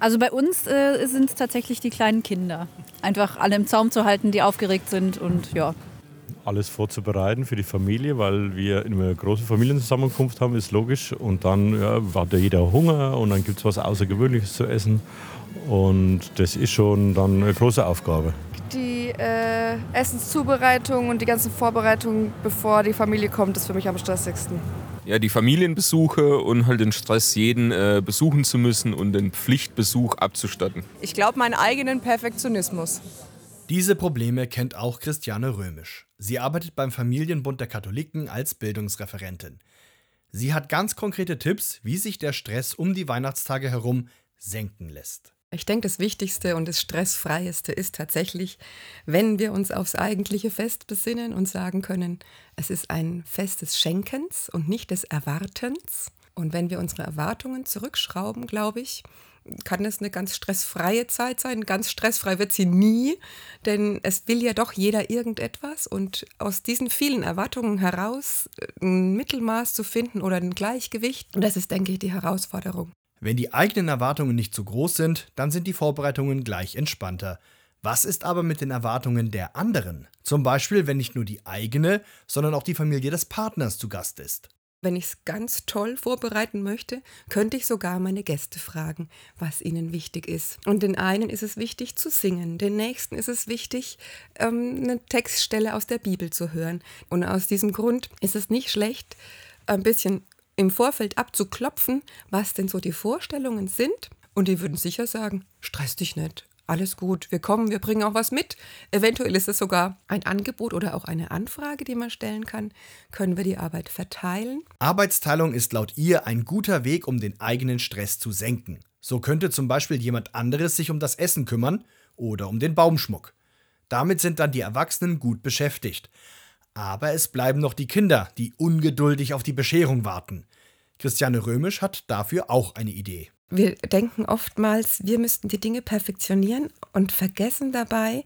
Also bei uns äh, sind es tatsächlich die kleinen Kinder. Einfach alle im Zaum zu halten, die aufgeregt sind und ja. Alles vorzubereiten für die Familie, weil wir eine große Familienzusammenkunft haben, ist logisch. Und dann ja, hat ja jeder Hunger und dann gibt es was Außergewöhnliches zu essen. Und das ist schon dann eine große Aufgabe. Die äh, Essenszubereitung und die ganzen Vorbereitungen, bevor die Familie kommt, ist für mich am stressigsten. Ja, die Familienbesuche und halt den Stress, jeden äh, besuchen zu müssen und den Pflichtbesuch abzustatten. Ich glaube, meinen eigenen Perfektionismus. Diese Probleme kennt auch Christiane Römisch. Sie arbeitet beim Familienbund der Katholiken als Bildungsreferentin. Sie hat ganz konkrete Tipps, wie sich der Stress um die Weihnachtstage herum senken lässt. Ich denke, das Wichtigste und das Stressfreieste ist tatsächlich, wenn wir uns aufs eigentliche Fest besinnen und sagen können, es ist ein Fest des Schenkens und nicht des Erwartens. Und wenn wir unsere Erwartungen zurückschrauben, glaube ich, kann es eine ganz stressfreie Zeit sein. Ganz stressfrei wird sie nie, denn es will ja doch jeder irgendetwas. Und aus diesen vielen Erwartungen heraus ein Mittelmaß zu finden oder ein Gleichgewicht, das ist, denke ich, die Herausforderung. Wenn die eigenen Erwartungen nicht zu groß sind, dann sind die Vorbereitungen gleich entspannter. Was ist aber mit den Erwartungen der anderen? Zum Beispiel, wenn nicht nur die eigene, sondern auch die Familie des Partners zu Gast ist. Wenn ich es ganz toll vorbereiten möchte, könnte ich sogar meine Gäste fragen, was ihnen wichtig ist. Und den einen ist es wichtig zu singen, den nächsten ist es wichtig, ähm, eine Textstelle aus der Bibel zu hören. Und aus diesem Grund ist es nicht schlecht, ein bisschen im Vorfeld abzuklopfen, was denn so die Vorstellungen sind. Und die würden sicher sagen, stress dich nicht, alles gut, wir kommen, wir bringen auch was mit. Eventuell ist es sogar ein Angebot oder auch eine Anfrage, die man stellen kann. Können wir die Arbeit verteilen? Arbeitsteilung ist laut ihr ein guter Weg, um den eigenen Stress zu senken. So könnte zum Beispiel jemand anderes sich um das Essen kümmern oder um den Baumschmuck. Damit sind dann die Erwachsenen gut beschäftigt. Aber es bleiben noch die Kinder, die ungeduldig auf die Bescherung warten. Christiane Römisch hat dafür auch eine Idee. Wir denken oftmals, wir müssten die Dinge perfektionieren und vergessen dabei,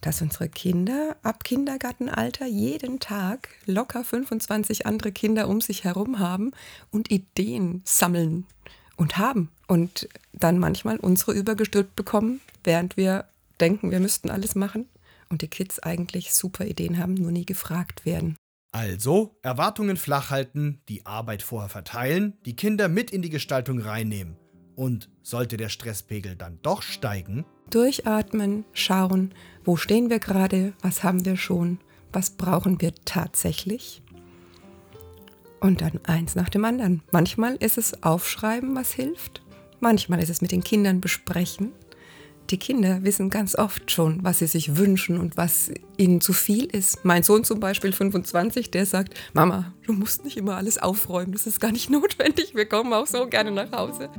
dass unsere Kinder ab Kindergartenalter jeden Tag locker 25 andere Kinder um sich herum haben und Ideen sammeln und haben und dann manchmal unsere übergestülpt bekommen, während wir denken, wir müssten alles machen und die Kids eigentlich super Ideen haben, nur nie gefragt werden. Also Erwartungen flach halten, die Arbeit vorher verteilen, die Kinder mit in die Gestaltung reinnehmen. Und sollte der Stresspegel dann doch steigen? Durchatmen, schauen, wo stehen wir gerade, was haben wir schon, was brauchen wir tatsächlich? Und dann eins nach dem anderen. Manchmal ist es Aufschreiben, was hilft. Manchmal ist es mit den Kindern besprechen die Kinder wissen ganz oft schon, was sie sich wünschen und was ihnen zu viel ist. Mein Sohn zum Beispiel 25, der sagt, Mama, du musst nicht immer alles aufräumen, das ist gar nicht notwendig, wir kommen auch so gerne nach Hause.